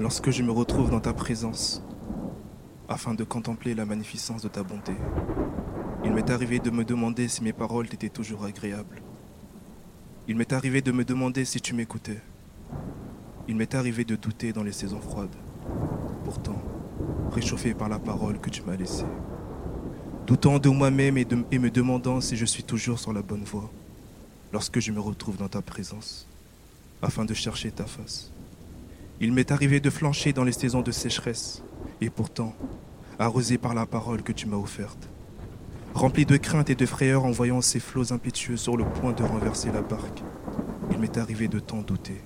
lorsque je me retrouve dans ta présence, afin de contempler la magnificence de ta bonté. Il m'est arrivé de me demander si mes paroles t'étaient toujours agréables. Il m'est arrivé de me demander si tu m'écoutais. Il m'est arrivé de douter dans les saisons froides. Pourtant, réchauffé par la parole que tu m'as laissée. Doutant de moi-même et, et, me demandant si je suis toujours sur la bonne voie lorsque je me retrouve dans ta présence, afin de chercher ta face. Il m'est arrivé de flancher dans les saisons de sécheresse, et pourtant, arrosé par la parole que tu m'as offerte, rempli de crainte et de frayeur en voyant ces flots impétueux sur le point de renverser la barque, il m'est arrivé de t'en douter,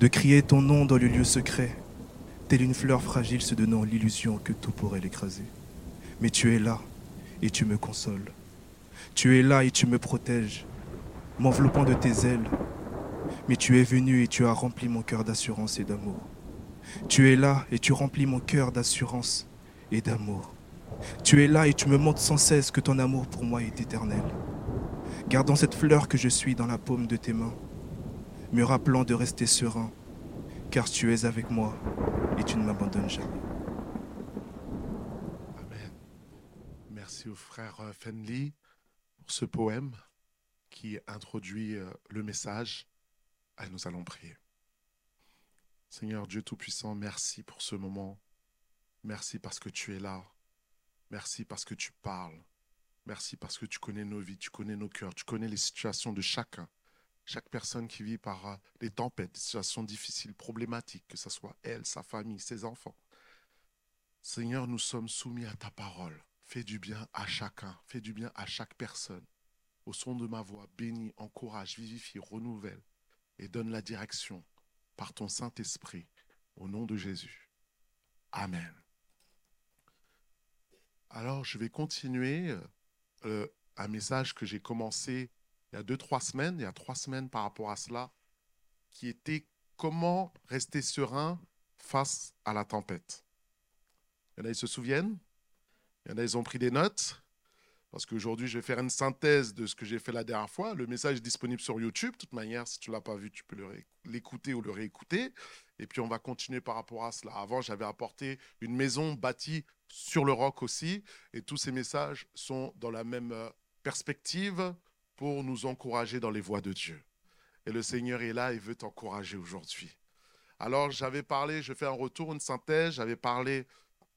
de crier ton nom dans le lieu secret, telle une fleur fragile se donnant l'illusion que tout pourrait l'écraser. Mais tu es là et tu me consoles. Tu es là et tu me protèges, m'enveloppant de tes ailes. Mais tu es venu et tu as rempli mon cœur d'assurance et d'amour. Tu es là et tu remplis mon cœur d'assurance et d'amour. Tu es là et tu me montres sans cesse que ton amour pour moi est éternel. Gardant cette fleur que je suis dans la paume de tes mains, me rappelant de rester serein, car tu es avec moi et tu ne m'abandonnes jamais. Amen. Merci au frère euh, Fenley pour ce poème qui introduit euh, le message. Et nous allons prier. Seigneur Dieu Tout-Puissant, merci pour ce moment. Merci parce que tu es là. Merci parce que tu parles. Merci parce que tu connais nos vies, tu connais nos cœurs, tu connais les situations de chacun. Chaque personne qui vit par euh, des tempêtes, des situations difficiles, problématiques, que ce soit elle, sa famille, ses enfants. Seigneur, nous sommes soumis à ta parole. Fais du bien à chacun, fais du bien à chaque personne. Au son de ma voix, bénis, encourage, vivifie, renouvelle et donne la direction par ton Saint-Esprit, au nom de Jésus. Amen. Alors, je vais continuer euh, un message que j'ai commencé il y a deux, trois semaines, il y a trois semaines par rapport à cela, qui était comment rester serein face à la tempête. Il y en a, ils se souviennent Il y en a, ils ont pris des notes parce qu'aujourd'hui, je vais faire une synthèse de ce que j'ai fait la dernière fois. Le message est disponible sur YouTube. De toute manière, si tu ne l'as pas vu, tu peux l'écouter ou le réécouter. Et puis, on va continuer par rapport à cela. Avant, j'avais apporté une maison bâtie sur le roc aussi. Et tous ces messages sont dans la même euh, perspective pour nous encourager dans les voies de Dieu. Et le Seigneur est là et veut t'encourager aujourd'hui. Alors, j'avais parlé, je fais un retour, une synthèse. J'avais parlé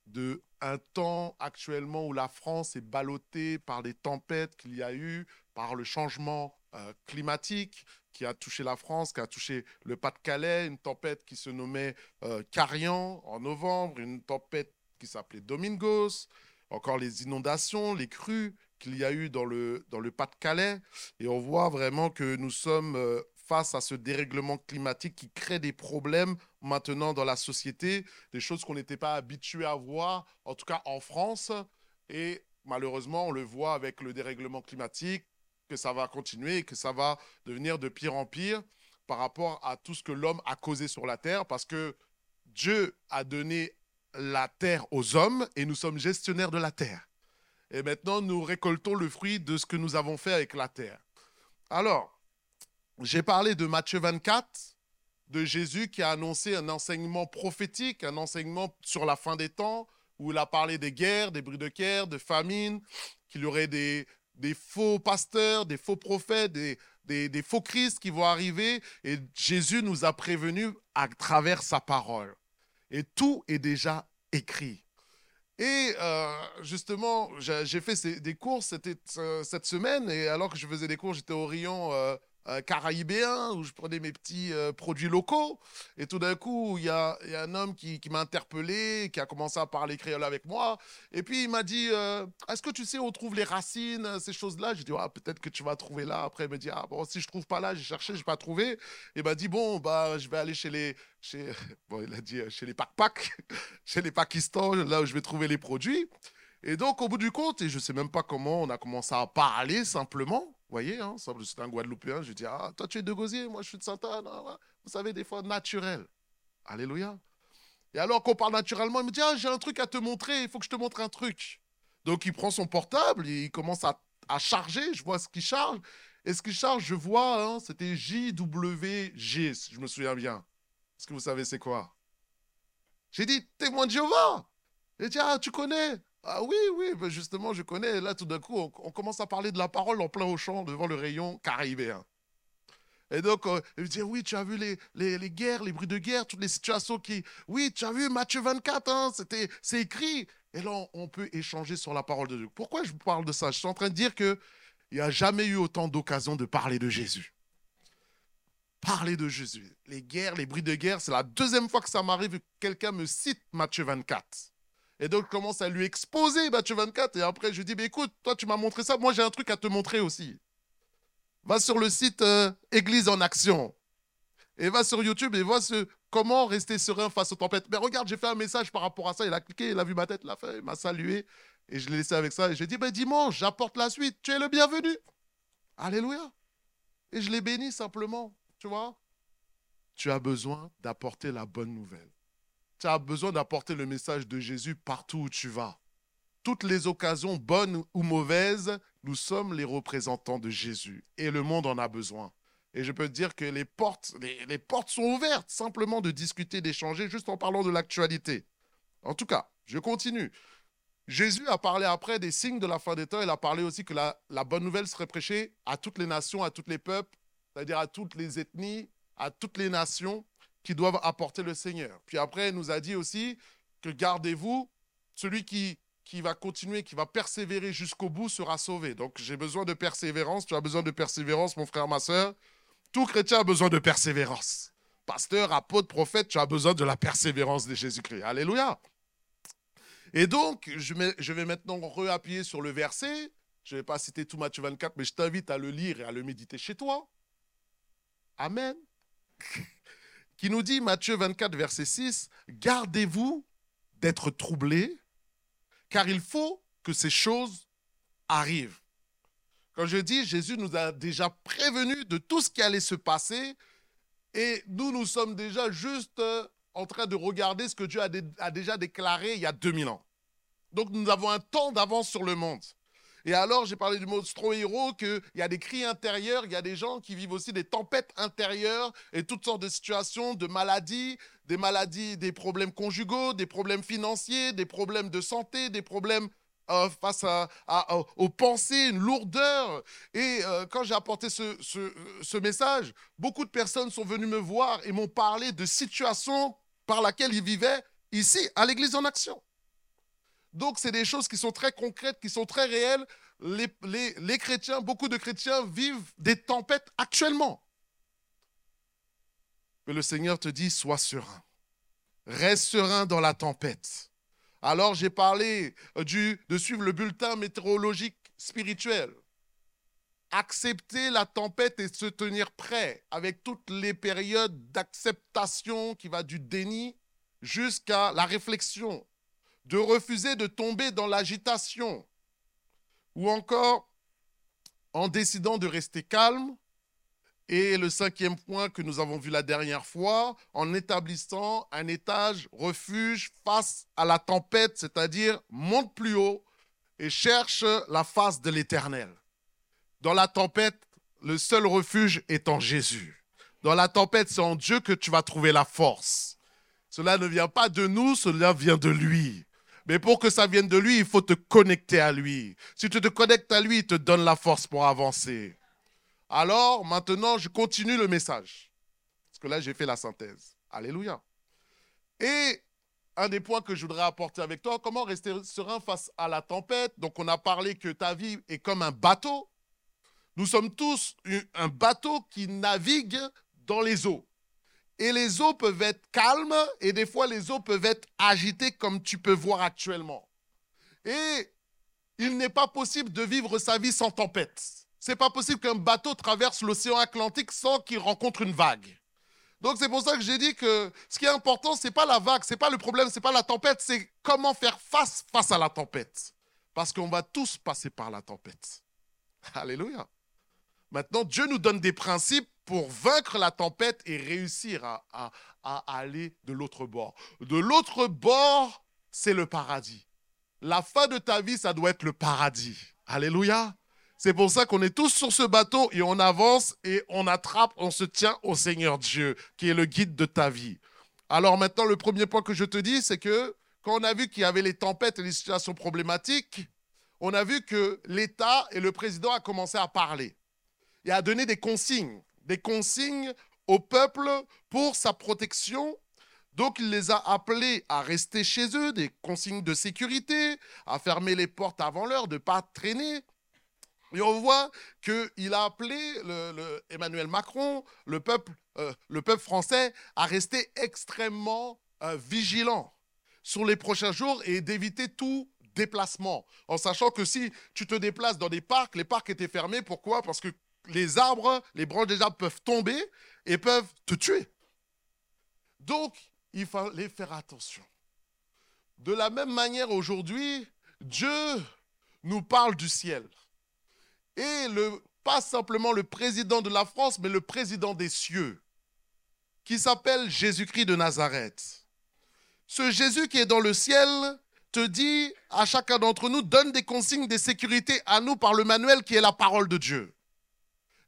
de un temps actuellement où la France est ballottée par les tempêtes qu'il y a eu, par le changement euh, climatique qui a touché la France, qui a touché le Pas-de-Calais, une tempête qui se nommait euh, Carian en novembre, une tempête qui s'appelait Domingos, encore les inondations, les crues qu'il y a eu dans le, dans le Pas-de-Calais. Et on voit vraiment que nous sommes euh, face à ce dérèglement climatique qui crée des problèmes maintenant dans la société, des choses qu'on n'était pas habitué à voir, en tout cas en France. Et malheureusement, on le voit avec le dérèglement climatique, que ça va continuer que ça va devenir de pire en pire par rapport à tout ce que l'homme a causé sur la terre, parce que Dieu a donné la terre aux hommes et nous sommes gestionnaires de la terre. Et maintenant, nous récoltons le fruit de ce que nous avons fait avec la terre. Alors, j'ai parlé de Matthieu 24, de Jésus qui a annoncé un enseignement prophétique, un enseignement sur la fin des temps, où il a parlé des guerres, des bruits de guerre, de famine, qu'il y aurait des, faux pasteurs, des faux prophètes, des, des, faux Christ qui vont arriver. Et Jésus nous a prévenus à travers sa parole. Et tout est déjà écrit. Et euh, justement, j'ai fait des cours euh, cette semaine, et alors que je faisais des cours, j'étais au rayon euh, euh, caraïbéen où je prenais mes petits euh, produits locaux. Et tout d'un coup, il y a, un homme qui, m'a interpellé, qui a commencé à parler créole avec moi. Et puis il m'a dit euh, Est-ce que tu sais où on trouve les racines, ces choses-là? J'ai dit ah, Peut-être que tu vas trouver là. Après, il me dit Ah, bon, si je trouve pas là, j'ai cherché, je n'ai pas trouvé. Il m'a dit Bon, bah, je vais aller chez les. Chez, bon, il a dit chez les Pak chez les Pakistan, là où je vais trouver les produits. Et donc, au bout du compte, et je ne sais même pas comment, on a commencé à parler simplement. Voyez, hein, c'est un Guadeloupéen. Je dis, ah, toi, tu es de Gosier, moi, je suis de Sainte-Anne. Vous savez, des fois, naturel. Alléluia. Et alors qu'on parle naturellement, il me dit, ah, j'ai un truc à te montrer, il faut que je te montre un truc. Donc, il prend son portable, il commence à, charger, je vois ce qu'il charge. Et ce qu'il charge, je vois, hein, c'était JWG, si je me souviens bien. Est-ce que vous savez c'est quoi? J'ai dit, témoin de Jéhovah. Il dit, ah, tu connais? Ah oui, oui, ben justement, je connais. Là, tout d'un coup, on, commence à parler de la parole en plein au champ devant le rayon caribéen. Et donc, euh, il me dit, oui, tu as vu les, les, guerres, les bruits de guerre, toutes les situations qui... Oui, tu as vu Matthieu 24, hein, c'était, c'est écrit. Et là, on peut échanger sur la parole de Dieu. Pourquoi je vous parle de ça? Je suis en train de dire qu'il n'y a jamais eu autant d'occasions de parler de Jésus. Parler de Jésus. Les guerres, les bruits de guerre, c'est la deuxième fois que ça m'arrive que quelqu'un me cite Matthieu 24. Et donc, je commence à lui exposer Matthieu 24. Et après, je lui dis, mais écoute, toi, tu m'as montré ça. Moi, j'ai un truc à te montrer aussi. Va sur le site euh, Église en Action. Et va sur YouTube et vois ce, comment rester serein face aux tempêtes. Mais regarde, j'ai fait un message par rapport à ça. Il a cliqué, il a vu ma tête, il, a fait, il m'a salué. Et je l'ai laissé avec ça. Et j'ai dit, ben, dimanche, j'apporte la suite. Tu es le bienvenu. Alléluia. Et je l'ai béni simplement. Tu vois Tu as besoin d'apporter la bonne nouvelle. Tu as besoin d'apporter le message de Jésus partout où tu vas. Toutes les occasions, bonnes ou mauvaises, nous sommes les représentants de Jésus et le monde en a besoin. Et je peux te dire que les portes, les, portes sont ouvertes simplement de discuter, d'échanger, juste en parlant de l'actualité. En tout cas, je continue. Jésus a parlé après des signes de la fin des temps. Il a parlé aussi que la, la bonne nouvelle serait prêchée à toutes les nations, à tous les peuples, c'est-à-dire à toutes les ethnies, à toutes les nations qui doivent apporter le Seigneur. Puis après, il nous a dit aussi que gardez-vous, celui qui qui va continuer, qui va persévérer jusqu'au bout sera sauvé. Donc j'ai besoin de persévérance, tu as besoin de persévérance, mon frère, ma soeur. Tout chrétien a besoin de persévérance. Pasteur, apôtre, prophète, tu as besoin de la persévérance de Jésus-Christ. Alléluia. Et donc, je, vais maintenant réappuyer sur le verset. Je ne vais pas citer tout Matthieu 24, mais je t'invite à le lire et à le méditer chez toi. Amen. Qui nous dit, Matthieu 24, verset 6, Gardez-vous d'être troublés car il faut que ces choses arrivent. Quand je dis Jésus nous a déjà prévenu de tout ce qui allait se passer, et nous, nous sommes déjà juste euh, en train de regarder ce que Dieu a, déjà déclaré il y a 2000 ans. Donc nous avons un temps d'avance sur le monde. Et alors, j'ai parlé du mot héros qu'il y a des cris intérieurs, il y a des gens qui vivent aussi des tempêtes intérieures et toutes sortes de situations, de maladies, des maladies, des problèmes conjugaux, des problèmes financiers, des problèmes de santé, des problèmes euh, face aux pensées, une lourdeur. Et euh, quand j'ai apporté ce, ce, message, beaucoup de personnes sont venues me voir et m'ont parlé de situations par lesquelles ils vivaient ici, à l'Église en action. Donc, c'est des choses qui sont très concrètes, qui sont très réelles. Les, les, chrétiens, beaucoup de chrétiens vivent des tempêtes actuellement. Mais le Seigneur te dit, sois serein. Reste serein dans la tempête. Alors j'ai parlé euh, du, de suivre le bulletin météorologique spirituel. Accepter la tempête et se tenir prêt avec toutes les périodes d'acceptation qui va du déni jusqu'à la réflexion. De refuser de tomber dans l'agitation. Ou encore en décidant de rester calme et le cinquième point que nous avons vu la dernière fois, en établissant un étage refuge face à la tempête, c'est-à-dire monte plus haut et cherche la face de l'Éternel. Dans la tempête, le seul refuge est en Jésus. Dans la tempête, c'est en Dieu que tu vas trouver la force. Cela ne vient pas de nous, cela vient de lui. Mais pour que ça vienne de lui, il faut te connecter à lui. Si tu te connectes à lui, il te donne la force pour avancer. Alors maintenant, je continue le message. Parce que là, j'ai fait la synthèse. Alléluia. Et un des points que je voudrais apporter avec toi, comment rester serein face à la tempête? Donc on a parlé que ta vie est comme un bateau. Nous sommes tous un bateau qui navigue dans les eaux. Et les eaux peuvent être calmes et des fois les eaux peuvent être agitées comme tu peux voir actuellement. Et il n'est pas possible de vivre sa vie sans tempête. C'est pas possible qu'un bateau traverse l'océan Atlantique sans qu'il rencontre une vague. Donc c'est pour ça que j'ai dit que ce qui est important, c'est pas la vague, c'est pas le problème, c'est pas la tempête, c'est comment faire face face à la tempête. Parce qu'on va tous passer par la tempête. Alléluia. Maintenant, Dieu nous donne des principes pour vaincre la tempête et réussir à, aller de l'autre bord. De l'autre bord, c'est le paradis. La fin de ta vie, ça doit être le paradis. Alléluia. C'est pour ça qu'on est tous sur ce bateau et on avance et on attrape, on se tient au Seigneur Dieu, qui est le guide de ta vie. Alors maintenant, le premier point que je te dis, c'est que quand on a vu qu'il y avait les tempêtes et les situations problématiques, on a vu que l'État et le président a commencé à parler et à donner des consignes, des consignes au peuple pour sa protection. Donc il les a appelés à rester chez eux, des consignes de sécurité, à fermer les portes avant l'heure, de ne pas traîner. Et on voit qu'il a appelé Emmanuel Macron, le peuple, euh, le peuple français, à rester extrêmement euh, vigilant sur les prochains jours et d'éviter tout déplacement. En sachant que si tu te déplaces dans des parcs, les parcs étaient fermés. Pourquoi? Parce que les arbres, les branches des arbres peuvent tomber et peuvent te tuer. Donc, il fallait faire attention. De la même manière, aujourd'hui, Dieu nous parle du ciel. Et pas simplement le président de la France, mais le président des cieux, qui s'appelle Jésus-Christ de Nazareth. Ce Jésus qui est dans le ciel te dit à chacun d'entre nous, donne des consignes de sécurité à nous par le manuel qui est la parole de Dieu.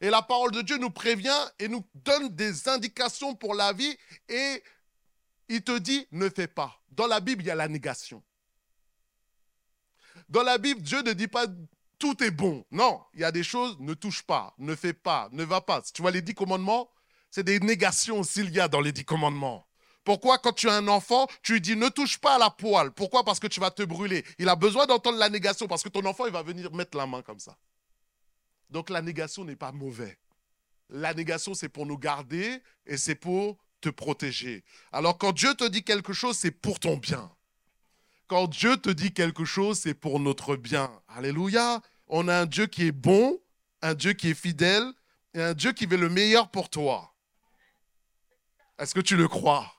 Et la parole de Dieu nous prévient et nous donne des indications pour la vie et il te dit ne fais pas. Dans la Bible, il y a la négation. Dans la Bible, Dieu ne dit pas tout est bon. Non, il y a des choses, ne touche pas, ne fais pas, ne va pas. Tu vois les dix commandements, c'est des négations s'il y a dans les dix commandements. Pourquoi quand tu as un enfant, tu lui dis ne touche pas à la poêle? Pourquoi? Parce que tu vas te brûler. Il a besoin d'entendre la négation parce que ton enfant, il va venir mettre la main comme ça. Donc la négation n'est pas mauvais. La négation, c'est pour nous garder et c'est pour te protéger. Alors quand Dieu te dit quelque chose, c'est pour ton bien. Quand Dieu te dit quelque chose, c'est pour notre bien. Alléluia. On a un Dieu qui est bon, un Dieu qui est fidèle et un Dieu qui veut le meilleur pour toi. Est-ce que tu le crois?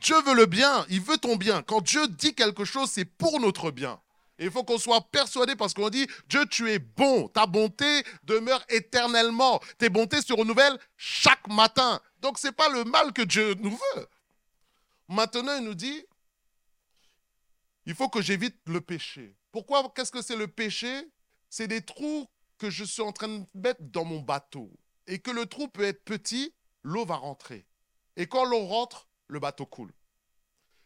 Dieu veut le bien, il veut ton bien. Quand Dieu dit quelque chose, c'est pour notre bien. Et il faut qu'on soit persuadé parce qu'on dit, Dieu, tu es bon. Ta bonté demeure éternellement. Tes bontés se renouvellent chaque matin. Donc ce n'est pas le mal que Dieu nous veut. Maintenant, il nous dit, il faut que j'évite le péché. Pourquoi Qu'est-ce que c'est le péché? C'est des trous que je suis en train de mettre dans mon bateau. Et que le trou peut être petit, l'eau va rentrer. Et quand l'eau rentre, le bateau coule.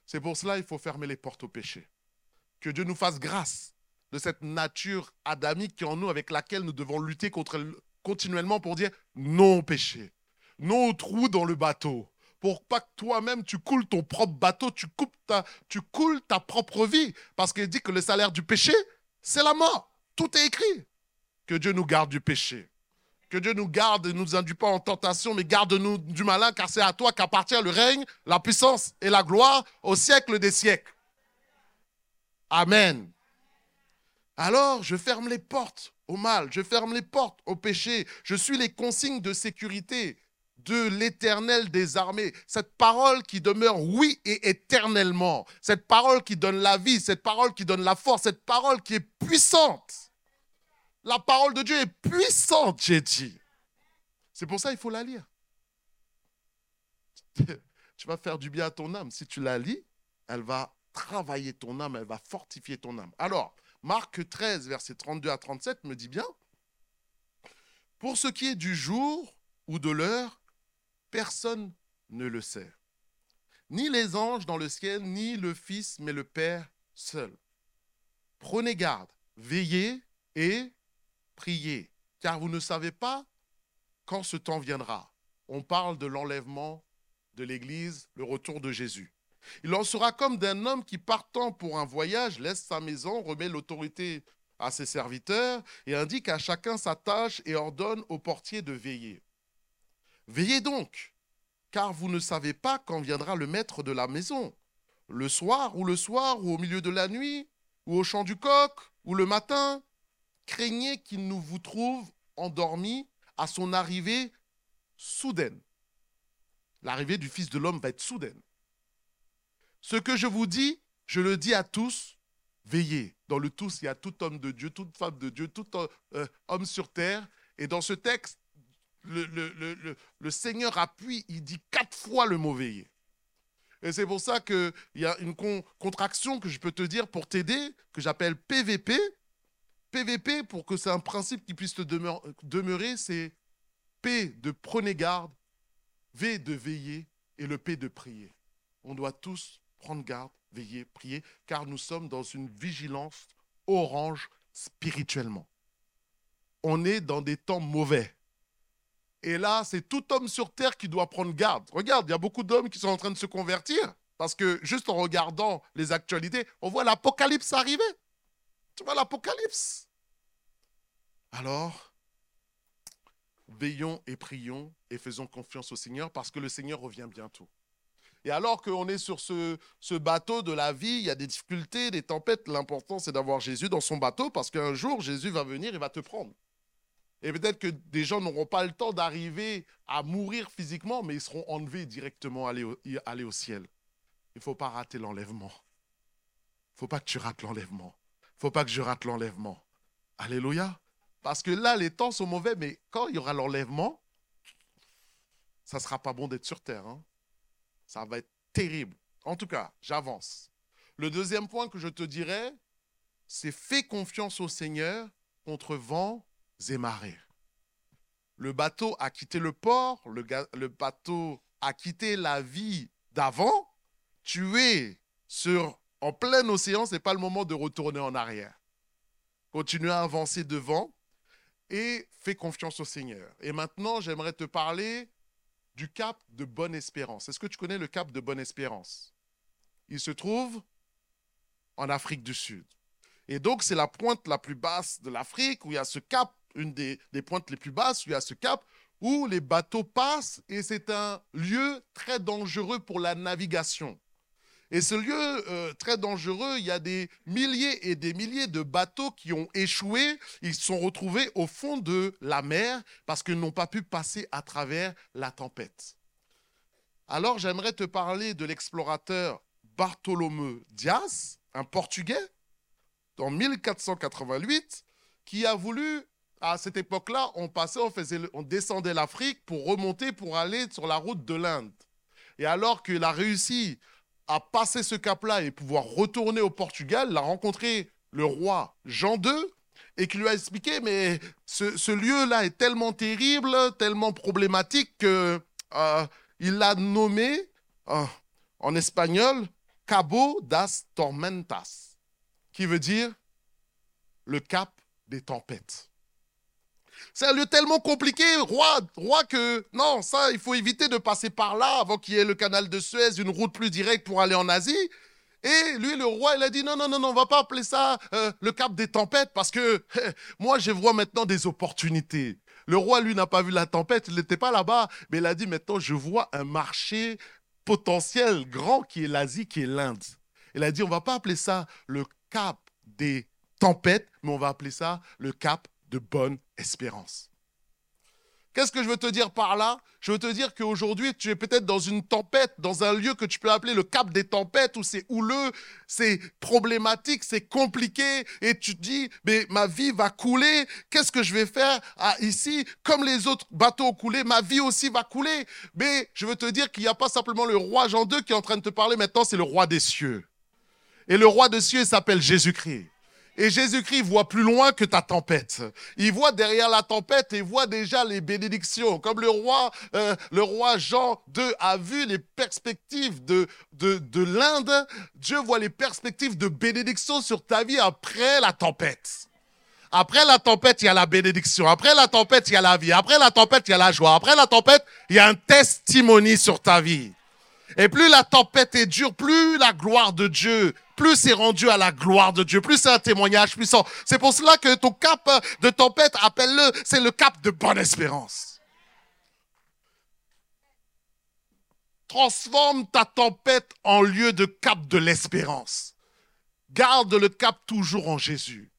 C'est pour cela qu'il faut fermer les portes au péché. Que Dieu nous fasse grâce de cette nature adamique qui est en nous, avec laquelle nous devons lutter continuellement pour dire non au péché, non au trou dans le bateau, pour pas que toi-même tu coules ton propre bateau, tu, tu coules ta propre vie, parce qu'il dit que le salaire du péché, c'est la mort. Tout est écrit. Que Dieu nous garde du péché. Que Dieu nous garde et ne nous induit pas en tentation, mais garde-nous du malin, car c'est à toi qu'appartient le règne, la puissance et la gloire au siècle des siècles. Amen. Alors, je ferme les portes au mal, je ferme les portes au péché, je suis les consignes de sécurité de l'éternel des armées. Cette parole qui demeure oui et éternellement. Cette parole qui donne la vie, cette parole qui donne la force, cette parole qui est puissante. La parole de Dieu est puissante, j'ai dit. C'est pour ça qu'il faut la lire. tu vas faire du bien à ton âme. Si tu la lis, elle va travailler ton âme, elle va fortifier ton âme. Alors, Marc 13, versets 32 à 37 me dit bien, pour ce qui est du jour ou de l'heure, personne ne le sait. Ni les anges dans le ciel, ni le Fils, mais le Père seul. Prenez garde, veillez et priez, car vous ne savez pas quand ce temps viendra. On parle de l'enlèvement de l'Église, le retour de Jésus. Il en sera comme d'un homme qui, partant pour un voyage, laisse sa maison, remet l'autorité à ses serviteurs et indique à chacun sa tâche et ordonne au portier de veiller. Veillez donc, car vous ne savez pas quand viendra le maître de la maison, le soir ou le soir ou au milieu de la nuit, ou au chant du coq, ou le matin, craignez qu'il ne vous trouve endormi à son arrivée soudaine. L'arrivée du Fils de l'homme va être soudaine. Ce que je vous dis, je le dis à tous, veillez. Dans le tous, il y a tout homme de Dieu, toute femme de Dieu, tout euh, homme sur terre. Et dans ce texte, le, le, Seigneur appuie, il dit quatre fois le mot veiller. Et c'est pour ça qu'il y a une contraction que je peux te dire pour t'aider, que j'appelle PVP, PVP, pour que c'est un principe qui puisse te demeurer, c'est P de prenez garde, V de veiller et le P de prier. on doit tous prendre garde, veiller, prier, car nous sommes dans une vigilance orange spirituellement. On est dans des temps mauvais. Et là, c'est tout homme sur terre qui doit prendre garde. Regarde, il y a beaucoup d'hommes qui sont en train de se convertir. Parce que juste en regardant les actualités, on voit l'apocalypse arriver. Tu vois l'apocalypse? Alors, veillons et prions et faisons confiance au Seigneur parce que le Seigneur revient bientôt. Et alors qu'on est sur ce, bateau de la vie, il y a des difficultés, des tempêtes, l'important c'est d'avoir Jésus dans son bateau parce qu'un jour Jésus va venir et va te prendre. Et peut-être que des gens n'auront pas le temps d'arriver à mourir physiquement, mais ils seront enlevés directement aller au, aller au ciel. Il ne faut pas rater l'enlèvement. Il ne faut pas que tu rates l'enlèvement. Il ne faut pas que je rate l'enlèvement. Alléluia. Parce que là, les temps sont mauvais, mais quand il y aura l'enlèvement, ça ne sera pas bon d'être sur terre. Hein. Ça va être terrible. En tout cas, j'avance. Le deuxième point que je te dirais, c'est fais confiance au Seigneur contre vent et marées. Le bateau a quitté le port, le, le bateau a quitté la vie d'avant. Tu es sur, en plein océan, ce n'est pas le moment de retourner en arrière. Continue à avancer devant et fais confiance au Seigneur. Et maintenant, j'aimerais te parler du cap de Bonne Espérance. Est-ce que tu connais le cap de Bonne Espérance? Il se trouve en Afrique du Sud. Et donc, c'est la pointe la plus basse de l'Afrique où il y a ce cap, une des, des, pointes les plus basses, où il y a ce cap où les bateaux passent et c'est un lieu très dangereux pour la navigation. Et ce lieu euh, très dangereux, il y a des milliers et des milliers de bateaux qui ont échoué. Ils sont retrouvés au fond de la mer parce qu'ils n'ont pas pu passer à travers la tempête. Alors j'aimerais te parler de l'explorateur Bartolomeu Dias, un Portugais, en 1488, qui a voulu, à cette époque-là, on passait, on, on descendait l'Afrique pour remonter, pour aller sur la route de l'Inde. Et alors qu'il a réussi à passer ce cap-là et pouvoir retourner au Portugal, il a rencontré le roi Jean II et qui lui a expliqué, mais ce, lieu-là est tellement terrible, tellement problématique qu'il euh, l'a nommé euh, en espagnol Cabo das Tormentas, qui veut dire le cap des tempêtes. C'est un lieu tellement compliqué, roi, roi, que non, ça, il faut éviter de passer par là avant qu'il y ait le canal de Suez, une route plus directe pour aller en Asie. Et lui, le roi, il a dit non, non, non, non, on va pas appeler ça euh, le cap des tempêtes parce que moi, je vois maintenant des opportunités. Le roi, lui, n'a pas vu la tempête, il n'était pas là-bas, mais il a dit maintenant, je vois un marché potentiel grand qui est l'Asie, qui est l'Inde. Il a dit, on va pas appeler ça le cap des tempêtes, mais on va appeler ça le cap de bonne espérance. Qu'est-ce que je veux te dire par là? Je veux te dire qu'aujourd'hui, tu es peut-être dans une tempête, dans un lieu que tu peux appeler le cap des tempêtes, où c'est houleux, c'est problématique, c'est compliqué, et tu te dis, mais ma vie va couler, qu'est-ce que je vais faire ici? Comme les autres bateaux ont ma vie aussi va couler. Mais je veux te dire qu'il n'y a pas simplement le roi Jean II qui est en train de te parler maintenant, c'est le roi des cieux. Et le roi des cieux s'appelle Jésus-Christ. Et Jésus-Christ voit plus loin que ta tempête. Il voit derrière la tempête et voit déjà les bénédictions. Comme le roi, euh, le roi Jean II a vu les perspectives de, de, de l'Inde, Dieu voit les perspectives de bénédiction sur ta vie après la tempête. Après la tempête, il y a la bénédiction. Après la tempête, il y a la vie. Après la tempête, il y a la joie. Après la tempête, il y a un testimony sur ta vie. Et plus la tempête est dure, plus la gloire de Dieu, plus c'est rendu à la gloire de Dieu, plus c'est un témoignage puissant. C'est pour cela que ton cap de tempête, appelle-le, c'est le cap de bonne espérance. Transforme ta tempête en lieu de cap de l'espérance. Garde le cap toujours en Jésus.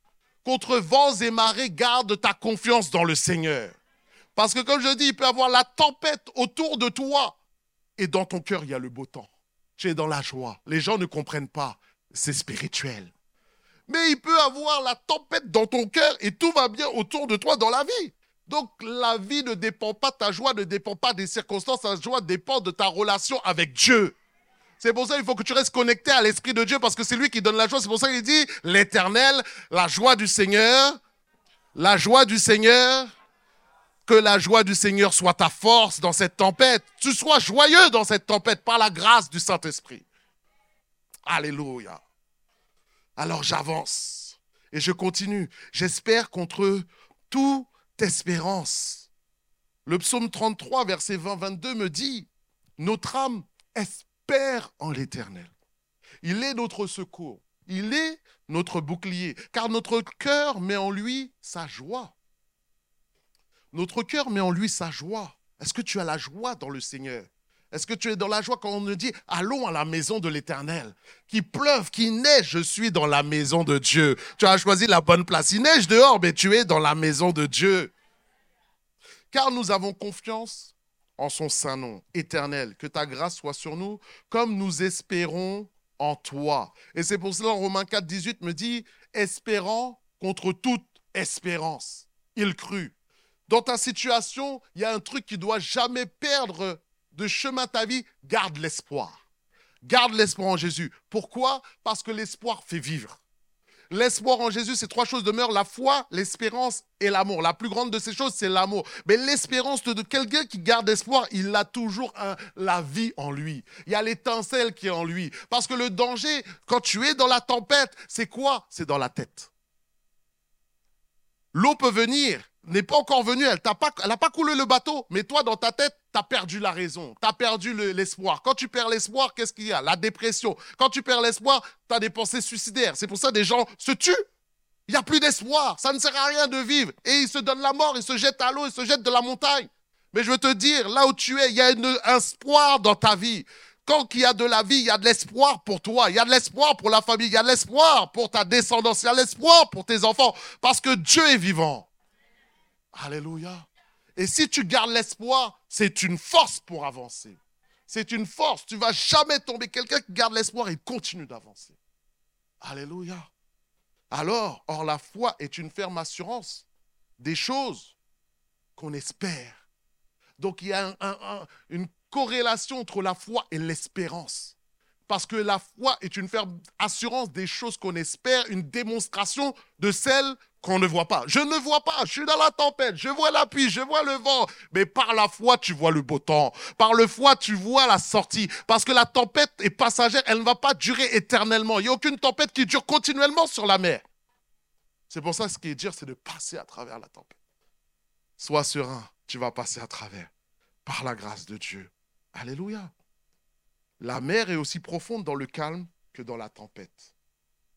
Contre vents et marées, garde ta confiance dans le Seigneur. Parce que comme je dis, il peut y avoir la tempête autour de toi, et dans ton cœur, il y a le beau temps. Tu es dans la joie. Les gens ne comprennent pas. C'est spirituel. Mais il peut avoir la tempête dans ton cœur et tout va bien autour de toi dans la vie. Donc la vie ne dépend pas, ta joie ne dépend pas des circonstances, ta joie dépend de ta relation avec Dieu. C'est pour ça qu'il faut que tu restes connecté à l'Esprit de Dieu parce que c'est lui qui donne la joie. C'est pour ça qu'il dit l'éternel, la joie du Seigneur, la joie du Seigneur que la joie du Seigneur soit ta force dans cette tempête. Tu sois joyeux dans cette tempête par la grâce du Saint-Esprit. Alléluia. Alors j'avance et je continue. J'espère contre toute espérance. Le psaume 33, verset 20-22 me dit, notre âme espère en l'Éternel. Il est notre secours. Il est notre bouclier, car notre cœur met en lui sa joie. Notre cœur met en lui sa joie. Est-ce que tu as la joie dans le Seigneur? Est-ce que tu es dans la joie quand on nous dit allons à la maison de l'Éternel? Qu'il pleuve, qu'il neige, je suis dans la maison de Dieu. Tu as choisi la bonne place. Il neige dehors, mais tu es dans la maison de Dieu. Car nous avons confiance en son saint nom éternel. Que ta grâce soit sur nous, comme nous espérons en toi. Et c'est pour cela, Romains 4, 18 me dit, espérant contre toute espérance. Il crut. Dans ta situation, il y a un truc qui doit jamais perdre de chemin ta vie. Garde l'espoir. Garde l'espoir en Jésus. Pourquoi? Parce que l'espoir fait vivre. L'espoir en Jésus, ces trois choses demeurent la foi, l'espérance et l'amour. La plus grande de ces choses, c'est l'amour. Mais l'espérance de quelqu'un qui garde espoir, il a toujours la vie en lui. Il y a l'étincelle qui est en lui. Parce que le danger, quand tu es dans la tempête, c'est quoi? C'est dans la tête. L'eau peut venir, n'est pas encore venue, elle n'a pas, pas coulé le bateau, mais toi, dans ta tête, tu as perdu la raison, tu as perdu l'espoir. Quand tu perds l'espoir, qu'est-ce qu'il y a? La dépression. Quand tu perds l'espoir, tu as des pensées suicidaires. C'est pour ça que des gens se tuent. Il n'y a plus d'espoir, ça ne sert à rien de vivre. Et ils se donnent la mort, ils se jettent à l'eau, ils se jettent de la montagne. Mais je veux te dire, là où tu es, il y a un espoir dans ta vie. Quand il y a de la vie, il y a de l'espoir pour toi, il y a de l'espoir pour la famille, il y a de l'espoir pour ta descendance, il y a de l'espoir pour tes enfants, parce que Dieu est vivant. Alléluia. Et si tu gardes l'espoir, c'est une force pour avancer. C'est une force. Tu vas jamais tomber. Quelqu'un qui garde l'espoir, il continue d'avancer. Alléluia. Alors, or la foi est une ferme assurance des choses qu'on espère. Donc il y a une corrélation entre la foi et l'espérance. Parce que la foi est une ferme assurance des choses qu'on espère, une démonstration de celles qu'on ne voit pas. Je ne vois pas, je suis dans la tempête, je vois la pluie, je vois le vent, mais par la foi, tu vois le beau temps. Par le foi, tu vois la sortie. Parce que la tempête est passagère, elle ne va pas durer éternellement. Il n'y a aucune tempête qui dure continuellement sur la mer. C'est pour ça que ce qui est dur, c'est de passer à travers la tempête. Sois serein, tu vas passer à travers, par la grâce de Dieu. Alléluia. La mer est aussi profonde dans le calme que dans la tempête.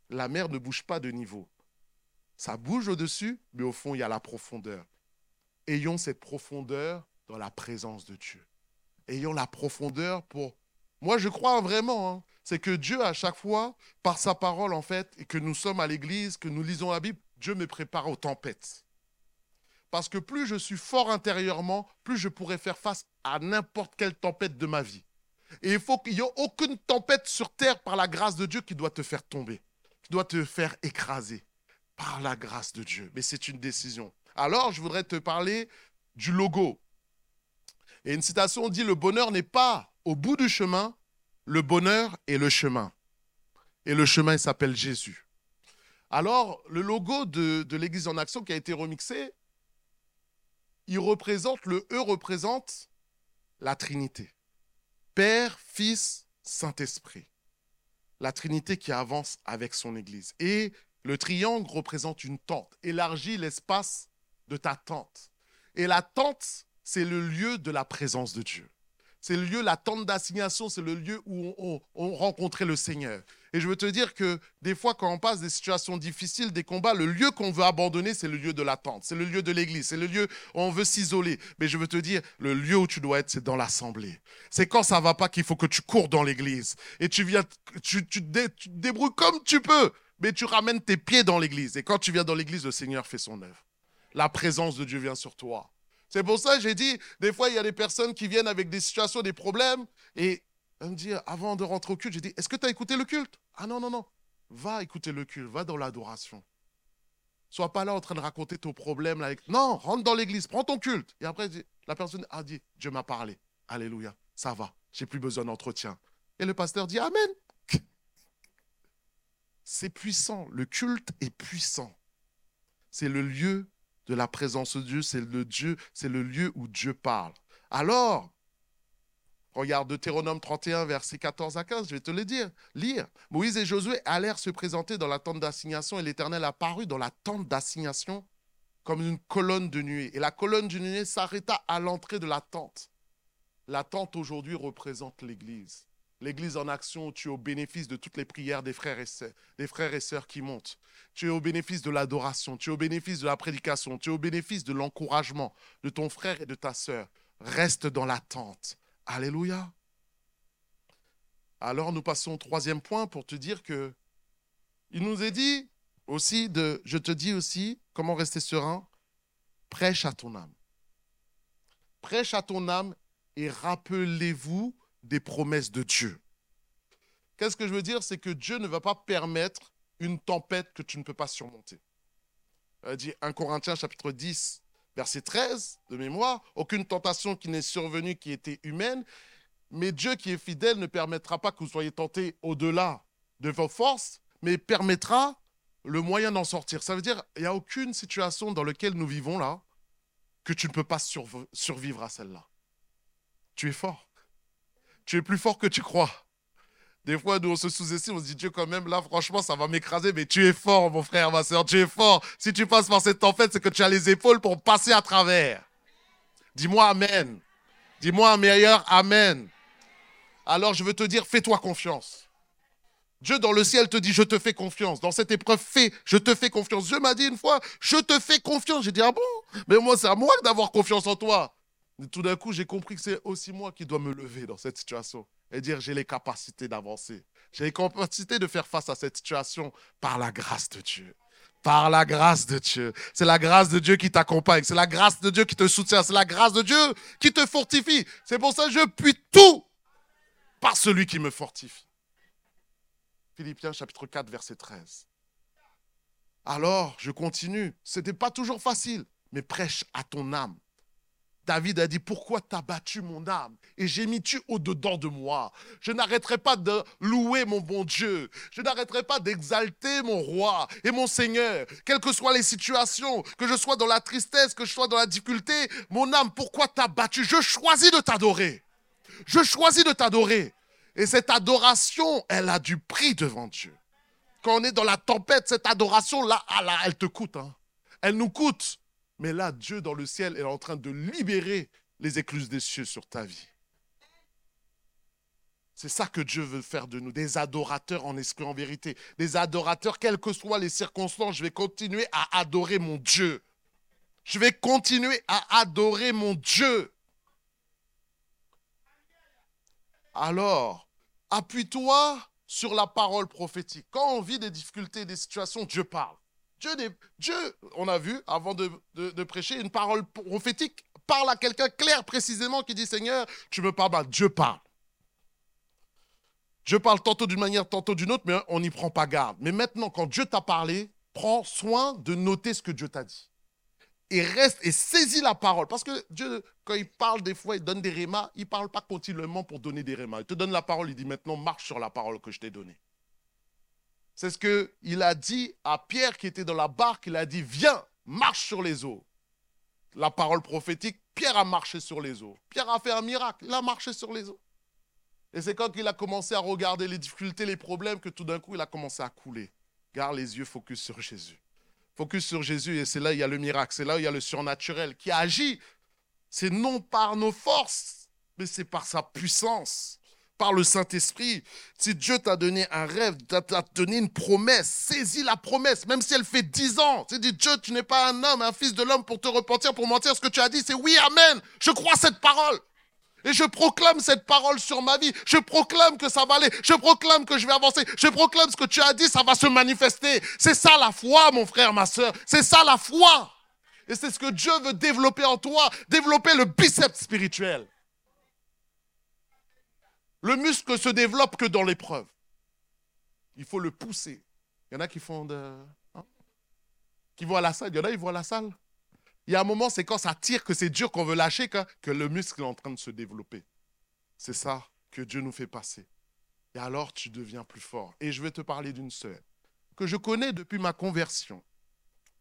La mer ne bouge pas de niveau. Ça bouge au-dessus, mais au fond, il y a la profondeur. Ayons cette profondeur dans la présence de Dieu. Ayons la profondeur pour... Moi, je crois vraiment, hein, c'est que Dieu, à chaque fois, par sa parole, en fait, et que nous sommes à l'église, que nous lisons la Bible, Dieu me prépare aux tempêtes. Parce que plus je suis fort intérieurement, plus je pourrai faire face à n'importe quelle tempête de ma vie. Et il faut qu'il n'y ait aucune tempête sur terre par la grâce de Dieu qui doit te faire tomber, qui doit te faire écraser par la grâce de Dieu. Mais c'est une décision. Alors, je voudrais te parler du logo. Et une citation dit, le bonheur n'est pas au bout du chemin, le bonheur est le chemin. Et le chemin, il s'appelle Jésus. Alors, le logo de, l'Église en action qui a été remixé, il représente, le E représente la Trinité. Père, Fils, Saint-Esprit. La Trinité qui avance avec son Église. Et le triangle représente une tente. Élargis l'espace de ta tente. Et la tente, c'est le lieu de la présence de Dieu. C'est le lieu, la tente d'assignation, c'est le lieu où on, rencontrait le Seigneur. Et je veux te dire que des fois, quand on passe des situations difficiles, des combats, le lieu qu'on veut abandonner, c'est le lieu de la tente, c'est le lieu de l'église, c'est le lieu où on veut s'isoler. Mais je veux te dire, le lieu où tu dois être, c'est dans l'assemblée. C'est quand ça va pas qu'il faut que tu cours dans l'église. Et tu viens, tu, tu te débrouilles comme tu peux mais tu ramènes tes pieds dans l'église. Et quand tu viens dans l'église, le Seigneur fait son œuvre. La présence de Dieu vient sur toi. C'est pour ça que j'ai dit, des fois, il y a des personnes qui viennent avec des situations, des problèmes, et elles me disent, avant de rentrer au culte, j'ai dit, est-ce que tu as écouté le culte? Ah non, non, non. Va écouter le culte, va dans l'adoration. Sois pas là en train de raconter ton problème. Là. Non, rentre dans l'église, prends ton culte. Et après, la personne a dit, Dieu m'a parlé. Alléluia, ça va, j'ai plus besoin d'entretien. Et le pasteur dit, Amen c'est puissant. Le culte est puissant. C'est le lieu de la présence de Dieu, c'est le Dieu, c'est le lieu où Dieu parle. Alors, regarde Deutéronome 31, versets 14 à 15, je vais te le dire, lire. Moïse et Josué allèrent se présenter dans la tente d'assignation et l'Éternel apparut dans la tente d'assignation comme une colonne de nuée. Et la colonne de nuée s'arrêta à l'entrée de la tente. La tente aujourd'hui représente l'Église. L'Église en action, tu es au bénéfice de toutes les prières des frères et sœurs, qui montent. Tu es au bénéfice de l'adoration, tu es au bénéfice de la prédication, tu es au bénéfice de l'encouragement de ton frère et de ta sœur. Reste dans la tente. Alléluia. Alors nous passons au troisième point pour te dire que il nous est dit aussi de, je te dis aussi, comment rester serein, prêche à ton âme. Prêche à ton âme et rappelez-vous des promesses de Dieu. Qu'est-ce que je veux dire? C'est que Dieu ne va pas permettre une tempête que tu ne peux pas surmonter. Il dit 1 Corinthiens chapitre 10, verset 13 de mémoire, aucune tentation qui n'est survenue qui était humaine, mais Dieu qui est fidèle ne permettra pas que vous soyez tentés au-delà de vos forces, mais permettra le moyen d'en sortir. Ça veut dire il n'y a aucune situation dans laquelle nous vivons là que tu ne peux pas survivre à celle-là. Tu es fort. Tu es plus fort que tu crois. Des fois, nous, on se sous-estime, on se dit, Dieu, quand même, là, franchement, ça va m'écraser, mais tu es fort, mon frère, ma soeur, tu es fort. Si tu passes par cette tempête, c'est que tu as les épaules pour passer à travers. Dis-moi Amen. Dis-moi un meilleur Amen. Alors, je veux te dire, fais-toi confiance. Dieu dans le ciel te dit, je te fais confiance. Dans cette épreuve, fais, je te fais confiance. Dieu m'a dit une fois, je te fais confiance. J'ai dit, ah bon? Mais moi, c'est à moi d'avoir confiance en toi tout d'un coup, j'ai compris que c'est aussi moi qui dois me lever dans cette situation et dire j'ai les capacités d'avancer. J'ai les capacités de faire face à cette situation par la grâce de Dieu. Par la grâce de Dieu. C'est la grâce de Dieu qui t'accompagne. C'est la grâce de Dieu qui te soutient. C'est la grâce de Dieu qui te fortifie. C'est pour ça que je puis tout par celui qui me fortifie. Philippiens chapitre 4, verset 13. Alors, je continue. Ce n'était pas toujours facile, mais prêche à ton âme. David a dit, pourquoi t'as battu mon âme? Et j'ai mis tu au-dedans de moi Je n'arrêterai pas de louer mon bon Dieu. Je n'arrêterai pas d'exalter mon roi et mon Seigneur. Quelles que soient les situations, que je sois dans la tristesse, que je sois dans la difficulté, mon âme, pourquoi t'as battu? Je choisis de t'adorer. Je choisis de t'adorer. Et cette adoration, elle a du prix devant Dieu. Quand on est dans la tempête, cette adoration-là, ah elle te coûte. Hein. Elle nous coûte. Mais là, Dieu dans le ciel est en train de libérer les écluses des cieux sur ta vie. C'est ça que Dieu veut faire de nous, des adorateurs en esprit, en vérité. Des adorateurs, quelles que soient les circonstances, je vais continuer à adorer mon Dieu. Je vais continuer à adorer mon Dieu. Alors, appuie-toi sur la parole prophétique. Quand on vit des difficultés, des situations, Dieu parle. Dieu, on a vu avant de, prêcher, une parole prophétique parle à quelqu'un clair précisément qui dit Seigneur, tu me parles, Dieu parle. Dieu parle tantôt d'une manière, tantôt d'une autre, mais on n'y prend pas garde. Mais maintenant, quand Dieu t'a parlé, prends soin de noter ce que Dieu t'a dit. Et reste et saisis la parole. Parce que Dieu, quand il parle des fois, il donne des rémas, il ne parle pas continuellement pour donner des rémas. Il te donne la parole, il dit maintenant marche sur la parole que je t'ai donnée. C'est ce qu'il a dit à Pierre qui était dans la barque. Il a dit, viens, marche sur les eaux. La parole prophétique, Pierre a marché sur les eaux. Pierre a fait un miracle, il a marché sur les eaux. Et c'est quand il a commencé à regarder les difficultés, les problèmes, que tout d'un coup, il a commencé à couler. Garde les yeux focus sur Jésus. Focus sur Jésus et c'est là où il y a le miracle, c'est là où il y a le surnaturel qui agit. C'est non par nos forces, mais c'est par sa puissance par le Saint-Esprit. Si Dieu t'a donné un rêve, t'a donné une promesse, saisis la promesse, même si elle fait dix ans. Tu dis, Dieu, tu n'es pas un homme, un fils de l'homme pour te repentir, pour mentir. Ce que tu as dit, c'est oui, amen. Je crois cette parole. Et je proclame cette parole sur ma vie. Je proclame que ça va aller. Je proclame que je vais avancer. Je proclame ce que tu as dit, ça va se manifester. C'est ça la foi, mon frère, ma soeur. C'est ça la foi. Et c'est ce que Dieu veut développer en toi. Développer le biceps spirituel. Le muscle se développe que dans l'épreuve. Il faut le pousser. Il y en a qui font de. Hein, qui vont à la salle. Il y en a, qui vont à la salle. Il y a un moment, c'est quand ça tire, que c'est dur, qu'on veut lâcher, que le muscle est en train de se développer. C'est ça que Dieu nous fait passer. Et alors, tu deviens plus fort. Et je vais te parler d'une sœur que je connais depuis ma conversion.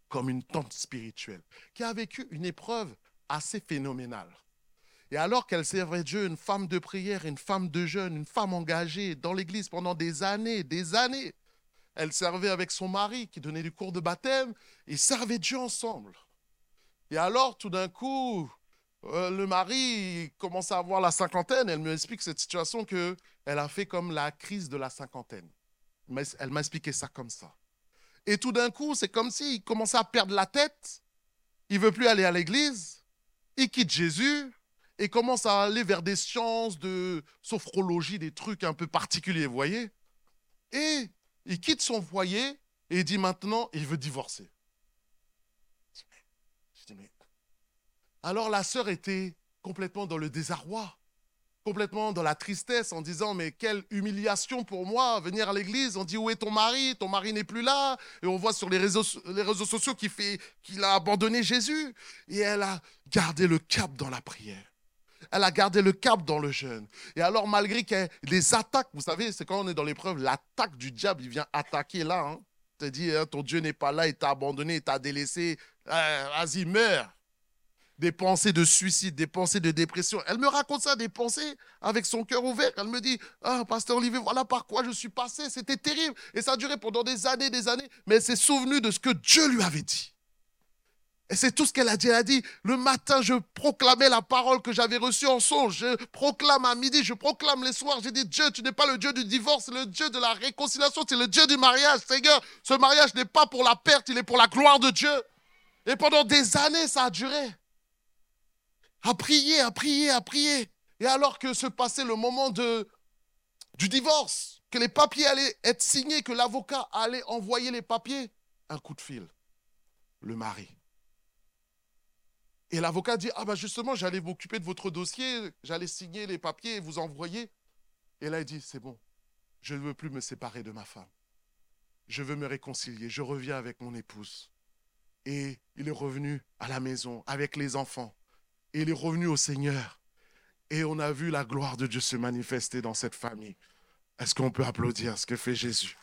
comme une tante spirituelle, qui a vécu une épreuve assez phénoménale. Et alors qu'elle servait Dieu, une femme de prière, une femme de jeûne, une femme engagée dans l'Église pendant des années, des années, elle servait avec son mari qui donnait du cours de baptême, ils servaient Dieu ensemble. Et alors, tout d'un coup, euh, le mari commence à avoir la cinquantaine. Elle me explique cette situation que elle a fait comme la crise de la cinquantaine. Elle m'a expliqué ça comme ça. Et tout d'un coup, c'est comme s'il commençait à perdre la tête. Il veut plus aller à l'église. Il quitte Jésus et commence à aller vers des sciences de sophrologie, des trucs un peu particuliers, vous voyez. Et il quitte son foyer et il dit maintenant, il veut divorcer. Je dis, mais... Alors la sœur était complètement dans le désarroi, complètement dans la tristesse en disant, mais quelle humiliation pour moi, venir à l'église, on dit, où est ton mari? Ton mari n'est plus là. Et on voit sur les réseaux, les réseaux sociaux qu'il, fait, qu'il a abandonné Jésus. Et elle a gardé le cap dans la prière. Elle a gardé le cap dans le jeûne. Et alors, malgré que les attaques, vous savez, c'est quand on est dans l'épreuve, l'attaque du diable, il vient attaquer là. Hein. Te dit, hein, ton Dieu n'est pas là, il t'a abandonné, il t'a délaissé. Euh, vas-y, meurs. Des pensées de suicide, des pensées de dépression. Elle me raconte ça, des pensées avec son cœur ouvert. Elle me dit, ah, pasteur Olivier, voilà par quoi je suis passé. C'était terrible. Et ça a duré pendant des années, des années. Mais elle s'est souvenue de ce que Dieu lui avait dit. Et c'est tout ce qu'elle a dit. Elle a dit, le matin, je proclamais la parole que j'avais reçue en songe. Je proclame à midi, je proclame les soirs. J'ai dit, Dieu, tu n'es pas le Dieu du divorce, c'est le Dieu de la réconciliation, c'est le Dieu du mariage. Seigneur, ce mariage n'est pas pour la perte, il est pour la gloire de Dieu. Et pendant des années, ça a duré. À prier, à prier, à prier. Et alors que se passait le moment de, du divorce, que les papiers allaient être signés, que l'avocat allait envoyer les papiers, un coup de fil. Le mari et l'avocat dit, ah ben justement, j'allais m'occuper de votre dossier, j'allais signer les papiers et vous envoyer. Et là, il dit, c'est bon, je ne veux plus me séparer de ma femme. Je veux me réconcilier, je reviens avec mon épouse. Et il est revenu à la maison avec les enfants. Et il est revenu au Seigneur. Et on a vu la gloire de Dieu se manifester dans cette famille. Est-ce qu'on peut applaudir ce que fait Jésus?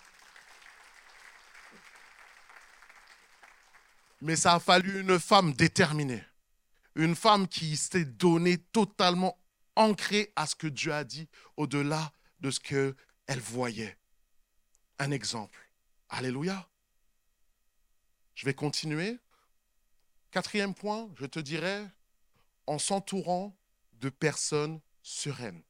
Mais ça a fallu une femme déterminée une femme qui s'est donnée totalement ancrée à ce que Dieu a dit, au-delà de ce qu'elle voyait. Un exemple. Alléluia. Je vais continuer. Quatrième point, je te dirais, en s'entourant de personnes sereines.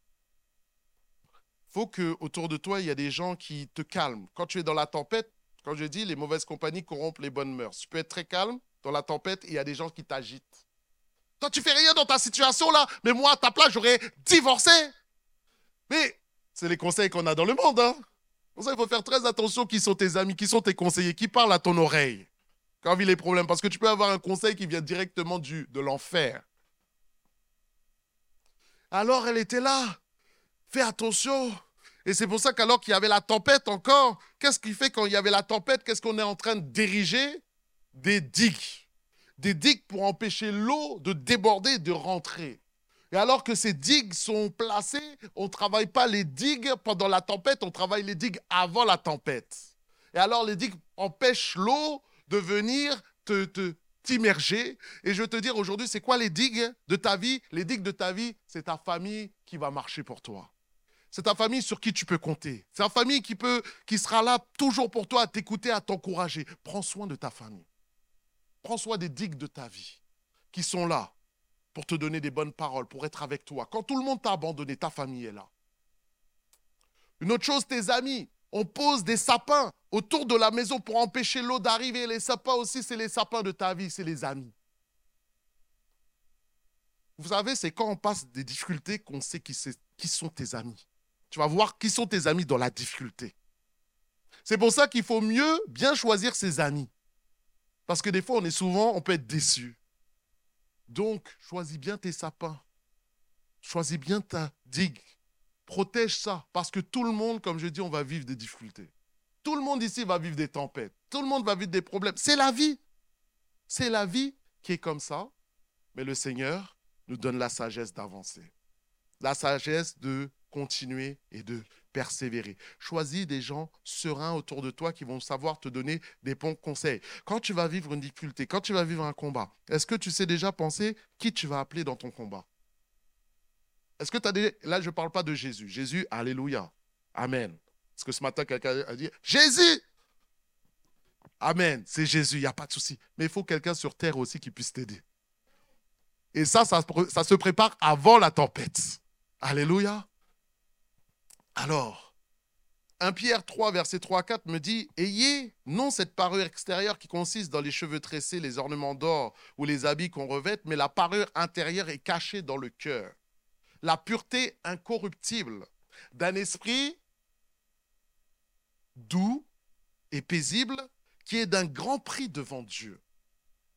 Faut que autour de toi, il y a des gens qui te calment. Quand tu es dans la tempête, quand je dis les mauvaises compagnies corrompent les bonnes mœurs, tu peux être très calme dans la tempête et il y a des gens qui t'agitent. Toi, tu fais rien dans ta situation là, mais moi, à ta place, j'aurais divorcé. Mais c'est les conseils qu'on a dans le monde. Hein. Pour ça, il faut faire très attention qui sont tes amis, qui sont tes conseillers, qui parlent à ton oreille quand vit les problèmes. Parce que tu peux avoir un conseil qui vient directement du, de l'enfer. Alors, elle était là. Fais attention. Et c'est pour ça qu'alors qu'il y avait la tempête encore, qu'est-ce qui fait quand il y avait la tempête Qu'est-ce qu'on est en train de diriger? Des digues des digues pour empêcher l'eau de déborder, de rentrer. Et alors que ces digues sont placées, on ne travaille pas les digues pendant la tempête, on travaille les digues avant la tempête. Et alors les digues empêchent l'eau de venir te, t'immerger. Et je veux te dire aujourd'hui, c'est quoi les digues de ta vie? Les digues de ta vie, c'est ta famille qui va marcher pour toi. C'est ta famille sur qui tu peux compter. C'est ta famille qui, peut, qui sera là toujours pour toi, à t'écouter, à t'encourager. Prends soin de ta famille. Prends soin des digues de ta vie qui sont là pour te donner des bonnes paroles, pour être avec toi. Quand tout le monde t'a abandonné, ta famille est là. Une autre chose, tes amis. On pose des sapins autour de la maison pour empêcher l'eau d'arriver. Les sapins aussi, c'est les sapins de ta vie, c'est les amis. Vous savez, c'est quand on passe des difficultés qu'on sait qui, qui sont tes amis. Tu vas voir qui sont tes amis dans la difficulté. C'est pour ça qu'il faut mieux bien choisir ses amis. Parce que des fois, on est souvent, on peut être déçu. Donc, choisis bien tes sapins. Choisis bien ta digue. Protège ça. Parce que tout le monde, comme je dis, on va vivre des difficultés. Tout le monde ici va vivre des tempêtes. Tout le monde va vivre des problèmes. C'est la vie. C'est la vie qui est comme ça. Mais le Seigneur nous donne la sagesse d'avancer. la sagesse de continuer et de persévérer. Choisis des gens sereins autour de toi qui vont savoir te donner des bons conseils. Quand tu vas vivre une difficulté, quand tu vas vivre un combat, est-ce que tu sais déjà penser qui tu vas appeler dans ton combat? Est-ce que tu as des... Là, je ne parle pas de Jésus. Jésus, alléluia. Amen. Parce que ce matin, quelqu'un a dit, Jésus Amen, c'est Jésus, il n'y a pas de souci. Mais il faut quelqu'un sur terre aussi qui puisse t'aider. Et ça, ça, ça se prépare avant la tempête. Alléluia. Alors, 1 Pierre 3, verset 3 à 4 me dit Ayez non cette parure extérieure qui consiste dans les cheveux tressés, les ornements d'or ou les habits qu'on revête, mais la parure intérieure est cachée dans le cœur. La pureté incorruptible d'un esprit doux et paisible qui est d'un grand prix devant Dieu.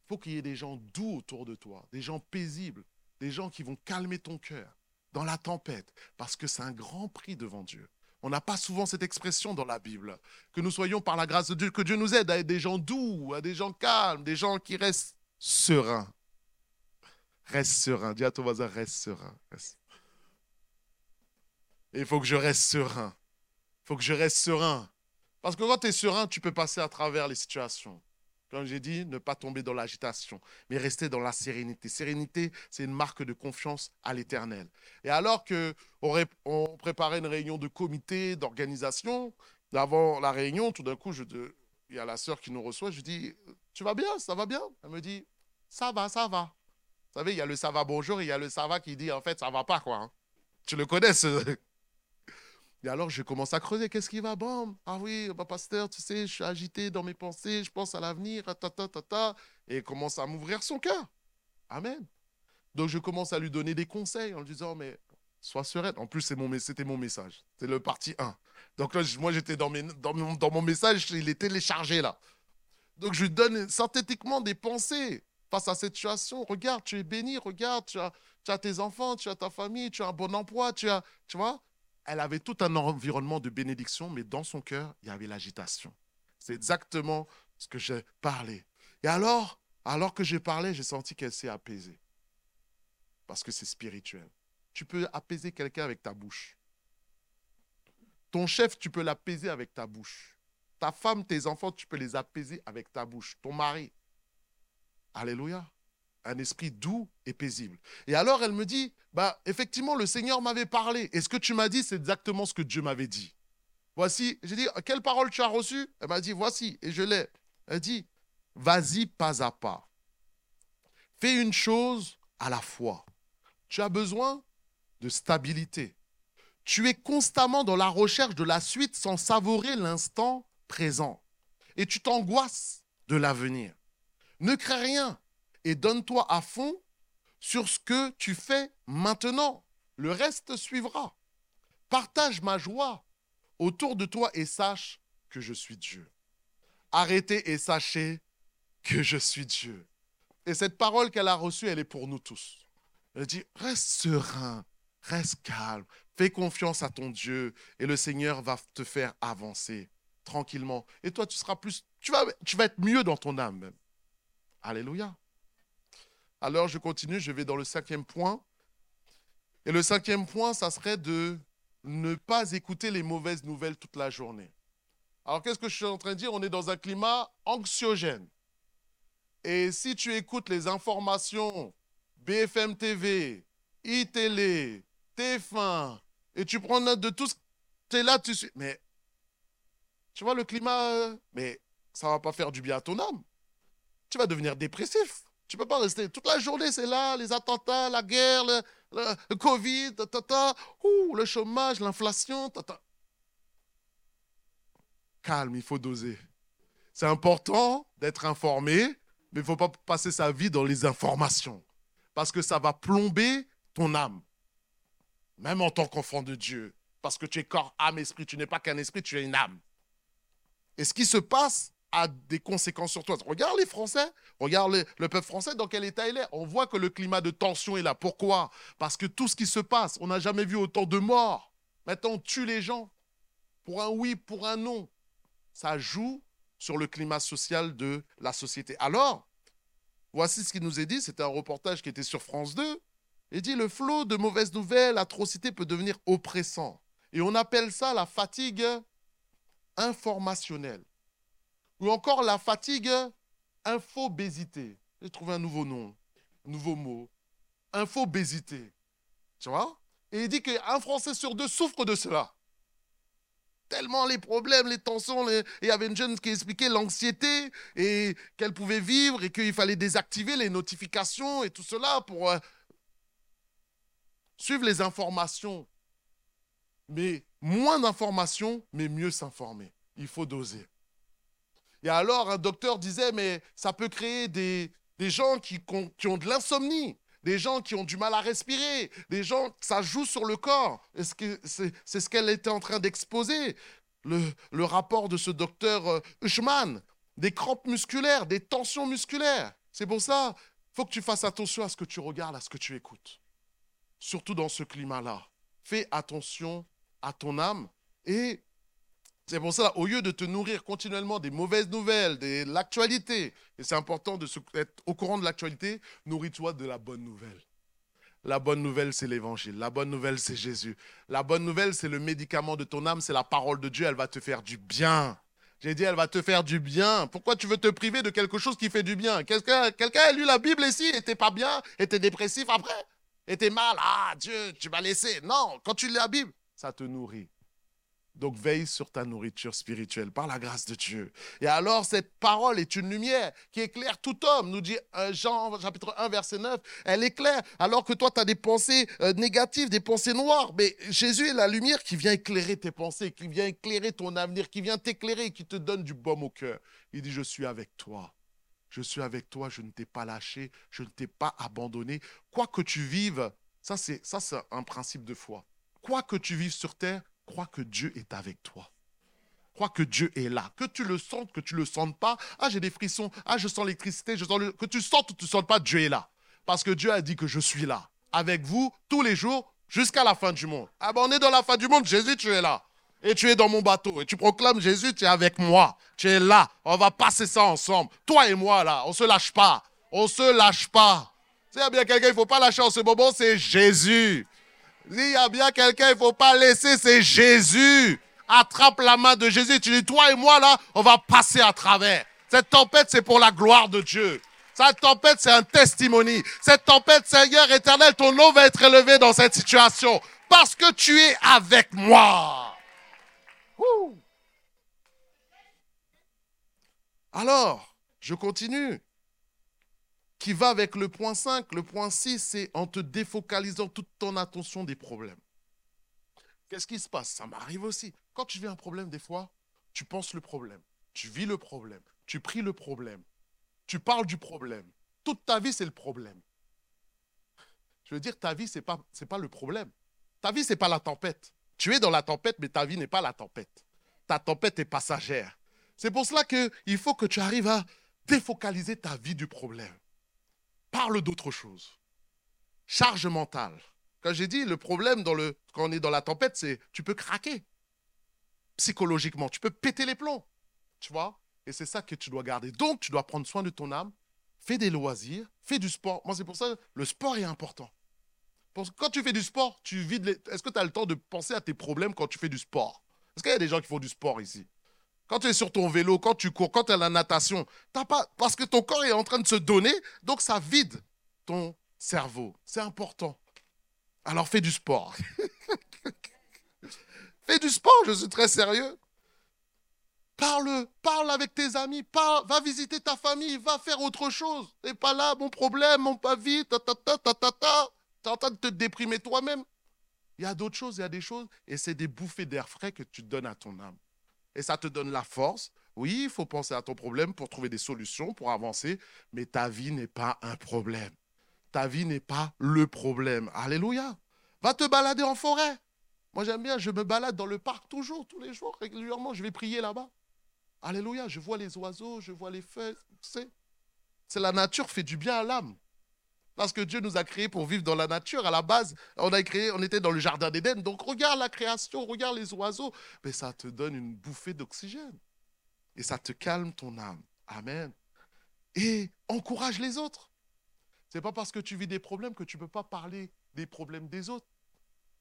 Il faut qu'il y ait des gens doux autour de toi, des gens paisibles, des gens qui vont calmer ton cœur dans la tempête, parce que c'est un grand prix devant Dieu. On n'a pas souvent cette expression dans la Bible. Que nous soyons par la grâce de Dieu, que Dieu nous aide à être des gens doux, à des gens calmes, des gens qui restent sereins. Reste serein. Dis à ton voisin, reste serein. Il faut que je reste serein. Il faut que je reste serein. Parce que quand tu es serein, tu peux passer à travers les situations. Comme j'ai dit, ne pas tomber dans l'agitation, mais rester dans la sérénité. Sérénité, c'est une marque de confiance à l'éternel. Et alors qu'on on préparait une réunion de comité, d'organisation, avant la réunion, tout d'un coup, il y a la sœur qui nous reçoit, je dis, tu vas bien, ça va bien Elle me dit, ça va, ça va. Vous savez, il y a le ça va bonjour il y a le ça va qui dit, en fait, ça va pas, quoi. Hein. Tu le connais, ce, et alors, je commence à creuser. Qu'est-ce qui va? Bon, ah oui, bah, pasteur, tu sais, je suis agité dans mes pensées, je pense à l'avenir, ta, ta, ta, ta. Et commence à m'ouvrir son cœur. Amen. Donc, je commence à lui donner des conseils en lui disant, mais sois sereine. En plus, c'était mon, mon message. C'est le parti 1. Donc moi, j'étais dans, dans, mon, dans mon message, il est téléchargé là. Donc, je lui donne synthétiquement des pensées face à cette situation. Regarde, tu es béni, regarde, tu as, tu as tes enfants, tu as ta famille, tu as un bon emploi, tu as, tu vois? Elle avait tout un environnement de bénédiction, mais dans son cœur, il y avait l'agitation. C'est exactement ce que j'ai parlé. Et alors, alors que j'ai parlé, j'ai senti qu'elle s'est apaisée. Parce que c'est spirituel. Tu peux apaiser quelqu'un avec ta bouche. Ton chef, tu peux l'apaiser avec ta bouche. Ta femme, tes enfants, tu peux les apaiser avec ta bouche. Ton mari. Alléluia un esprit doux et paisible. Et alors elle me dit, bah effectivement le Seigneur m'avait parlé. Et ce que tu m'as dit, c'est exactement ce que Dieu m'avait dit. Voici, j'ai dit, quelle parole tu as reçue? Elle m'a dit, voici, et je l'ai. Elle dit, vas-y pas à pas. Fais une chose à la fois. Tu as besoin de stabilité. Tu es constamment dans la recherche de la suite sans savourer l'instant présent. Et tu t'angoisses de l'avenir. Ne crée rien et donne-toi à fond sur ce que tu fais maintenant. Le reste suivra. Partage ma joie autour de toi et sache que je suis Dieu. Arrêtez et sachez que je suis Dieu. Et cette parole qu'elle a reçue, elle est pour nous tous. Elle dit, reste serein, reste calme, fais confiance à ton Dieu et le Seigneur va te faire avancer tranquillement. Et toi, tu seras plus, tu vas, tu vas être mieux dans ton âme Alléluia. Alors je continue, je vais dans le cinquième point. Et le cinquième point, ça serait de ne pas écouter les mauvaises nouvelles toute la journée. Alors qu'est-ce que je suis en train de dire? On est dans un climat anxiogène. Et si tu écoutes les informations BFM TV, iTélé, TF1, et tu prends note de tout ce tu es là, tu suis. Mais tu vois le climat, euh, mais ça va pas faire du bien à ton âme. Tu vas devenir dépressif. Tu ne peux pas rester toute la journée, c'est là, les attentats, la guerre, le, Covid, le chômage, l'inflation. Calme, il faut doser. C'est important d'être informé, mais il ne faut pas passer sa vie dans les informations, parce que ça va plomber ton âme, même en tant qu'enfant de Dieu, parce que tu es corps, âme, esprit, tu n'es pas qu'un esprit, tu es une âme. Et ce qui se passe a des conséquences sur toi. Regarde les Français, regarde le, peuple français dans quel état il est. On voit que le climat de tension est là. Pourquoi? Parce que tout ce qui se passe, on n'a jamais vu autant de morts. Maintenant, on tue les gens. Pour un oui, pour un non. Ça joue sur le climat social de la société. Alors, voici ce qui nous est dit. C'était un reportage qui était sur France 2. Il dit le flot de mauvaises nouvelles, atrocités peut devenir oppressant. Et on appelle ça la fatigue informationnelle. Ou encore la fatigue infobésité. J'ai trouvé un nouveau nom, un nouveau mot. Infobésité. Tu vois? Et il dit qu'un Français sur deux souffre de cela. Tellement les problèmes, les tensions. il y avait une jeune qui expliquait l'anxiété et qu'elle pouvait vivre et qu'il fallait désactiver les notifications et tout cela pour euh, suivre les informations. Mais moins d'informations, mais mieux s'informer. Il faut doser. Et alors, un docteur disait, mais ça peut créer des, gens qui, ont de l'insomnie, des gens qui ont du mal à respirer, des gens, ça joue sur le corps. C'est ce qu'elle était en train d'exposer, le, le, rapport de ce docteur Hushman, des crampes musculaires, des tensions musculaires. C'est pour ça, faut que tu fasses attention à ce que tu regardes, à ce que tu écoutes. Surtout dans ce climat-là. Fais attention à ton âme et c'est pour ça, au lieu de te nourrir continuellement des mauvaises nouvelles, de l'actualité, et c'est important de se, être au courant de l'actualité, nourris-toi de la bonne nouvelle. La bonne nouvelle, c'est l'évangile. La bonne nouvelle, c'est Jésus. La bonne nouvelle, c'est le médicament de ton âme, c'est la parole de Dieu. Elle va te faire du bien. J'ai dit, elle va te faire du bien. Pourquoi tu veux te priver de quelque chose qui fait du bien? Quelqu'un a lu la Bible ici, était pas bien, était dépressif après, était mal? Ah, Dieu, tu m'as laissé. Non, quand tu lis la Bible, ça te nourrit. Donc veille sur ta nourriture spirituelle par la grâce de Dieu. Et alors cette parole est une lumière qui éclaire tout homme, nous dit Jean chapitre 1 verset 9. Elle éclaire alors que toi tu as des pensées euh, négatives, des pensées noires. Mais Jésus est la lumière qui vient éclairer tes pensées, qui vient éclairer ton avenir, qui vient t'éclairer, qui te donne du baume au cœur. Il dit je suis avec toi. Je suis avec toi, je ne t'ai pas lâché, je ne t'ai pas abandonné. Quoi que tu vives, ça c'est ça c'est un principe de foi. Quoi que tu vives sur terre, crois que Dieu est avec toi. Crois que Dieu est là. Que tu le sentes, que tu ne le sentes pas. Ah, j'ai des frissons. Ah, je sens l'électricité. Je sens Que tu sentes ou tu ne sentes pas, Dieu est là. Parce que Dieu a dit que je suis là. Avec vous, tous les jours, jusqu'à la fin du monde. Ah ben, on est dans la fin du monde. Jésus, tu es là. Et tu es dans mon bateau. Et tu proclames, Jésus, tu es avec moi. Tu es là. On va passer ça ensemble. Toi et moi, là. On ne se lâche pas. On ne se lâche pas. S'il y bien quelqu'un, il ne faut pas lâcher en ce moment, c'est Jésus. S'il y a bien quelqu'un, il ne faut pas laisser, c'est Jésus. Attrape la main de Jésus. Tu dis, toi et moi, là, on va passer à travers. Cette tempête, c'est pour la gloire de Dieu. Cette tempête, c'est un testimony. Cette tempête, Seigneur éternel, ton nom va être élevé dans cette situation. Parce que tu es avec moi. Alors, je continue qui va avec le point 5. Le point 6, c'est en te défocalisant toute ton attention des problèmes. Qu'est-ce qui se passe? Ça m'arrive aussi. Quand tu vis un problème, des fois, tu penses le problème, tu vis le problème, tu pries le problème, tu parles du problème. Toute ta vie, c'est le problème. Je veux dire, ta vie, ce n'est pas, le problème. Ta vie, ce n'est pas la tempête. Tu es dans la tempête, mais ta vie n'est pas la tempête. Ta tempête est passagère. C'est pour cela qu'il faut que tu arrives à défocaliser ta vie du problème parle d'autre chose. Charge mentale. Quand j'ai dit le problème dans le, quand on est dans la tempête, c'est tu peux craquer psychologiquement, tu peux péter les plombs, tu vois? Et c'est ça que tu dois garder. Donc, tu dois prendre soin de ton âme, fais des loisirs, fais du sport. Moi, c'est pour ça le sport est important. Parce que quand tu fais du sport, tu vides. Est-ce que tu as le temps de penser à tes problèmes quand tu fais du sport? Est-ce qu'il y a des gens qui font du sport ici? Quand tu es sur ton vélo, quand tu cours, quand tu à la natation, pas, parce que ton corps est en train de se donner, donc ça vide ton cerveau. C'est important. Alors fais du sport. fais du sport, je suis très sérieux. Parle, parle avec tes amis, parle, va visiter ta famille, va faire autre chose. T'es pas là, mon problème, mon pas vite, ta ta ta ta ta ta. T'es en train de te déprimer toi-même. Il y a d'autres choses, il y a des choses, et c'est des bouffées d'air frais que tu donnes à ton âme et ça te donne la force. Oui, il faut penser à ton problème pour trouver des solutions, pour avancer, mais ta vie n'est pas un problème. Ta vie n'est pas le problème. Alléluia. Va te balader en forêt. Moi, j'aime bien, je me balade dans le parc toujours, tous les jours, régulièrement, je vais prier là-bas. Alléluia, je vois les oiseaux, je vois les feuilles. C'est, la nature fait du bien à l'âme. Parce que Dieu nous a créés pour vivre dans la nature. À la base, on a créé, on était dans le jardin d'Éden. Donc regarde la création, regarde les oiseaux. Mais ça te donne une bouffée d'oxygène. Et ça te calme ton âme. Amen. Et encourage les autres. C'est pas parce que tu vis des problèmes que tu ne peux pas parler des problèmes des autres,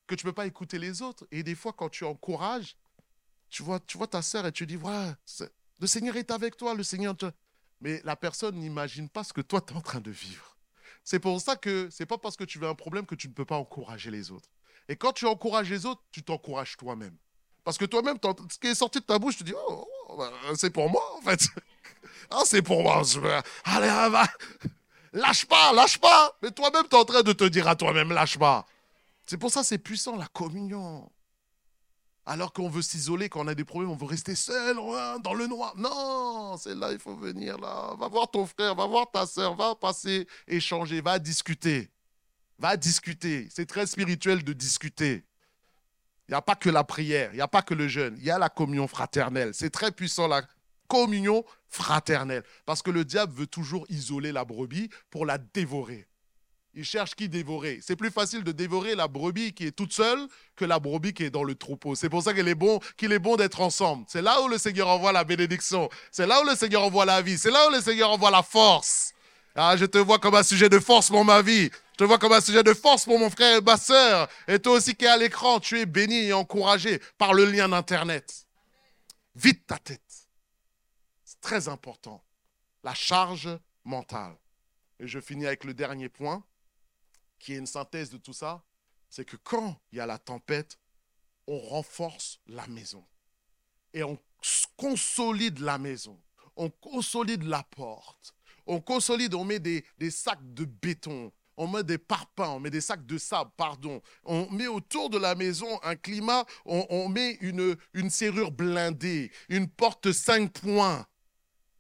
que tu ne peux pas écouter les autres. Et des fois, quand tu encourages, tu vois, tu vois ta sœur et tu dis, le Seigneur est avec toi, le Seigneur te... Mais la personne n'imagine pas ce que toi, tu es en train de vivre. C'est pour ça que c'est pas parce que tu veux un problème que tu ne peux pas encourager les autres. Et quand tu encourages les autres, tu t'encourages toi-même. Parce que toi-même, ce qui est sorti de ta bouche, tu dis, oh, oh bah, c'est pour moi, en fait. ah, c'est pour moi. Allez, va. Lâche pas, lâche pas. Mais toi-même, tu es en train de te dire à toi-même, lâche pas. C'est pour ça c'est puissant, la communion. Alors qu'on veut s'isoler, quand on a des problèmes, on veut rester seul, dans le noir. Non, c'est là, il faut venir là. Va voir ton frère, va voir ta soeur, va passer, échanger, va discuter. Va discuter. C'est très spirituel de discuter. Il n'y a pas que la prière, il n'y a pas que le jeûne, il y a la communion fraternelle. C'est très puissant la communion fraternelle. Parce que le diable veut toujours isoler la brebis pour la dévorer. Il cherche qui dévorer. C'est plus facile de dévorer la brebis qui est toute seule que la brebis qui est dans le troupeau. C'est pour ça qu'il est bon, qu'il est bon d'être ensemble. C'est là où le Seigneur envoie la bénédiction. C'est là où le Seigneur envoie la vie. C'est là où le Seigneur envoie la force. Ah, je te vois comme un sujet de force pour ma vie. Je te vois comme un sujet de force pour mon frère et ma soeur. Et toi aussi qui es à l'écran, tu es béni et encouragé par le lien d'Internet. Vite ta tête. C'est très important. La charge mentale. Et je finis avec le dernier point qui est une synthèse de tout ça, c'est que quand il y a la tempête, on renforce la maison. Et on consolide la maison. On consolide la porte. On consolide, on met des, sacs de béton. On met des parpaings, on met des sacs de sable, pardon. On met autour de la maison un climat, on, met une, serrure blindée, une porte cinq points.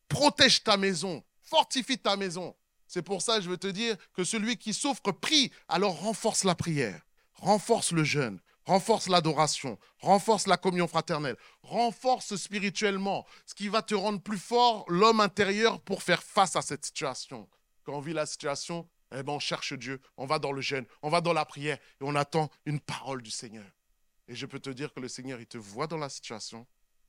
Protège ta maison, fortifie ta maison. C'est pour ça que je veux te dire que celui qui souffre prie, alors renforce la prière, renforce le jeûne, renforce l'adoration, renforce la communion fraternelle, renforce spirituellement, ce qui va te rendre plus fort, l'homme intérieur, pour faire face à cette situation. Quand on vit la situation, eh ben on cherche Dieu, on va dans le jeûne, on va dans la prière et on attend une parole du Seigneur. Et je peux te dire que le Seigneur, il te voit dans la situation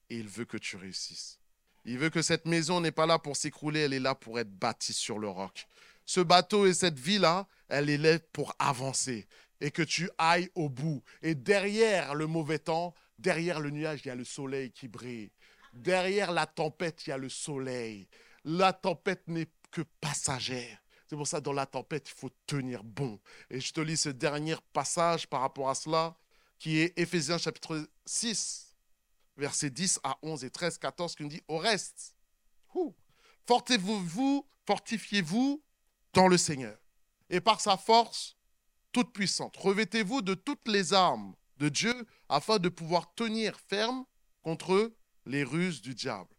et il veut que tu réussisses. Il veut que cette maison n'est pas là pour s'écrouler, elle est là pour être bâtie sur le roc. Ce bateau et cette vie-là, elle est là pour avancer et que tu ailles au bout. Et derrière le mauvais temps, derrière le nuage, il y a le soleil qui brille. Derrière la tempête, il y a le soleil. La tempête n'est que passagère. C'est pour ça, dans la tempête, il faut tenir bon. Et je te lis ce dernier passage par rapport à cela, qui est Éphésiens chapitre 6, versets 10 à 11 et 13, 14, qui nous dit Au reste, fortifiez-vous, fortifiez-vous dans le Seigneur et par sa force toute puissante. Revêtez-vous de toutes les armes de Dieu afin de pouvoir tenir ferme contre les ruses du diable.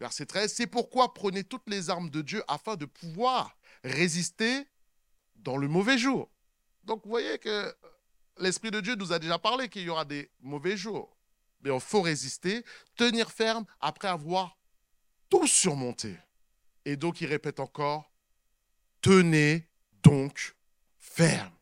Verset 13, c'est pourquoi prenez toutes les armes de Dieu afin de pouvoir résister dans le mauvais jour. Donc vous voyez que l'Esprit de Dieu nous a déjà parlé qu'il y aura des mauvais jours mais il faut résister, tenir ferme après avoir tout surmonté. Et donc il répète encore, tenez donc ferme.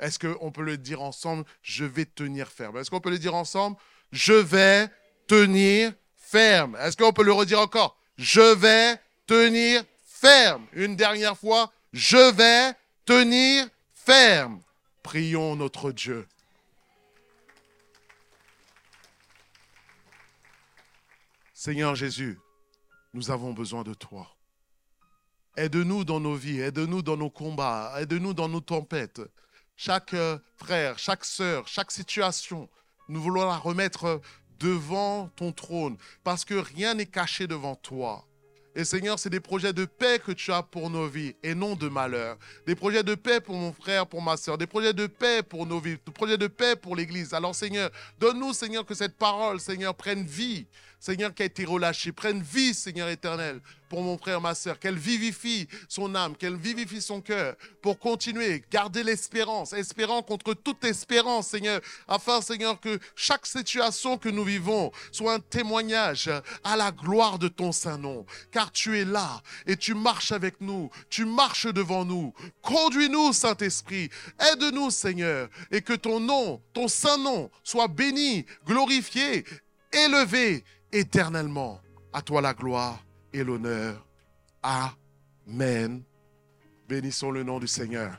Est-ce qu'on peut le dire ensemble Je vais tenir ferme? Est-ce qu'on peut le dire ensemble Je vais tenir ferme? Est-ce qu'on peut le redire encore Je vais tenir ferme? Une dernière fois, je vais tenir ferme. Prions notre Dieu. Seigneur Jésus, nous avons besoin de toi. Aide-nous dans nos vies, aide-nous dans nos combats, aide-nous dans nos tempêtes. Chaque euh, frère, chaque sœur, chaque situation, nous voulons la remettre devant ton trône parce que rien n'est caché devant toi. Et Seigneur, c'est des projets de paix que tu as pour nos vies et non de malheur. Des projets de paix pour mon frère, pour ma soeur. Des projets de paix pour nos vies. Des projets de paix pour l'Église. Alors Seigneur, donne-nous, Seigneur, que cette parole, Seigneur, prenne vie Seigneur, qui a été relâché, prenne vie, Seigneur éternel, pour mon frère, ma soeur, qu'elle vivifie son âme, qu'elle vivifie son cœur, pour continuer, garder l'espérance, espérant contre toute espérance, Seigneur, afin, Seigneur, que chaque situation que nous vivons soit un témoignage à la gloire de ton Saint-Nom, car tu es là et tu marches avec nous, tu marches devant nous. Conduis-nous, Saint-Esprit, aide-nous, Seigneur, et que ton nom, ton Saint-Nom, soit béni, glorifié, élevé éternellement. À toi la gloire et l'honneur. Amen. Bénissons le nom du Seigneur.